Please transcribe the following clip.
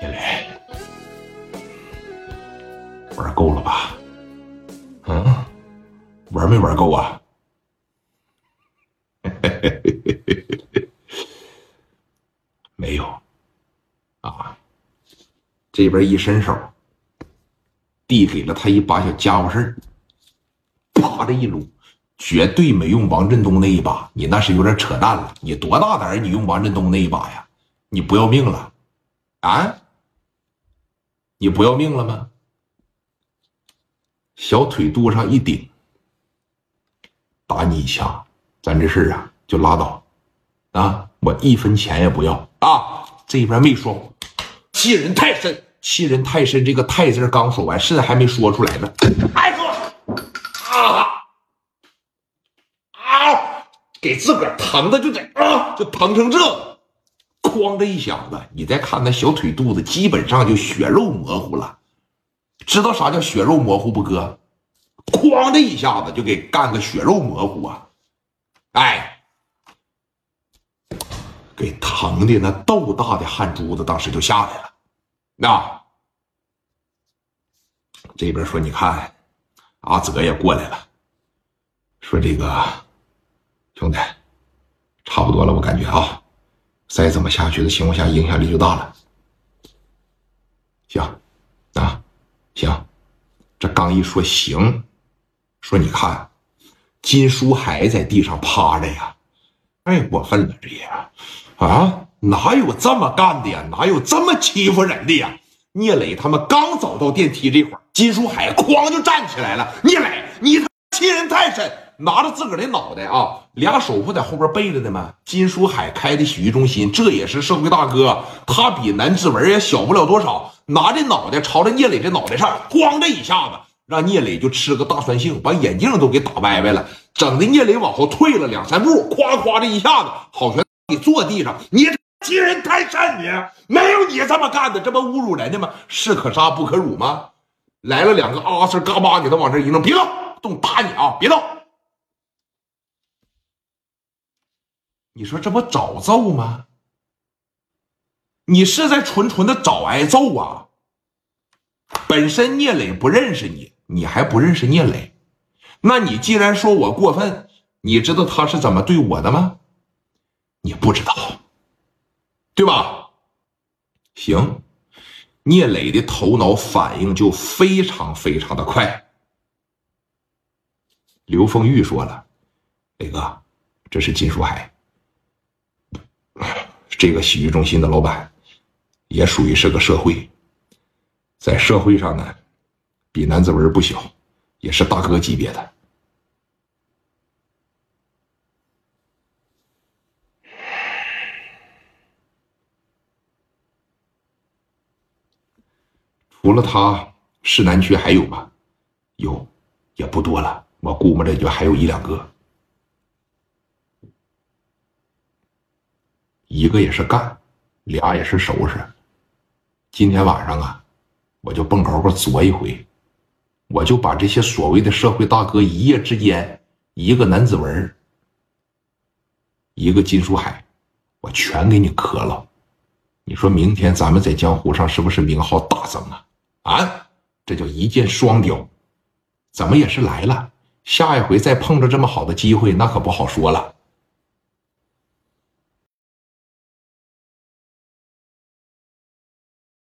聂磊，玩够了吧？嗯，玩没玩够啊？没有啊！这边一伸手，递给了他一把小家伙事儿，啪的一撸，绝对没用王振东那一把，你那是有点扯淡了。你多大胆你用王振东那一把呀？你不要命了啊？你不要命了吗？小腿肚上一顶，打你一下，咱这事儿啊就拉倒啊！我一分钱也不要啊！这边没说，欺人太甚，欺人太甚。这个“太”字刚说完，甚还没说出来呢。哎哥，啊啊！给自个儿疼的就得啊，就疼成这，哐的一响子。你再看那小腿肚子，基本上就血肉模糊了。知道啥叫血肉模糊不哥？哐的一下子就给干个血肉模糊啊！哎，给疼的那豆大的汗珠子当时就下来了。那这边说，你看阿泽也过来了，说这个兄弟差不多了，我感觉啊，再这么下去的情况下，影响力就大了。行，啊。行，这刚一说行，说你看，金书海在地上趴着呀，太过分了，这也啊，哪有这么干的呀？哪有这么欺负人的呀？聂磊他们刚走到电梯这会儿，金书海哐就站起来了。聂磊，你他欺人太甚！拿着自个儿的脑袋啊，俩手不在后边背着呢吗？金书海开的洗浴中心，这也是社会大哥，他比南志文也小不了多少。拿着脑袋朝着聂磊这脑袋上，咣的一下子，让聂磊就吃个大酸性，把眼镜都给打歪歪了，整的聂磊往后退了两三步，夸夸的一下子，好悬给坐地上。你欺人太甚，你没有你这么干的，这不侮辱人家吗？士可杀不可辱吗？来了两个阿斯嘎巴给他往这一弄，别动，动打你啊！别动！你说这不找揍吗？你是在纯纯的找挨揍啊！本身聂磊不认识你，你还不认识聂磊，那你既然说我过分，你知道他是怎么对我的吗？你不知道，对吧？行，聂磊的头脑反应就非常非常的快。刘凤玉说了：“磊哥，这是金书海，这个洗浴中心的老板。”也属于是个社会，在社会上呢，比南子文不小，也是大哥级别的。除了他，市南区还有吗？有，也不多了，我估摸着就还有一两个。一个也是干，俩也是收拾。今天晚上啊，我就蹦高高作一回，我就把这些所谓的社会大哥一夜之间，一个南子文，一个金书海，我全给你磕了。你说明天咱们在江湖上是不是名号大增啊？啊，这叫一箭双雕，怎么也是来了。下一回再碰着这么好的机会，那可不好说了。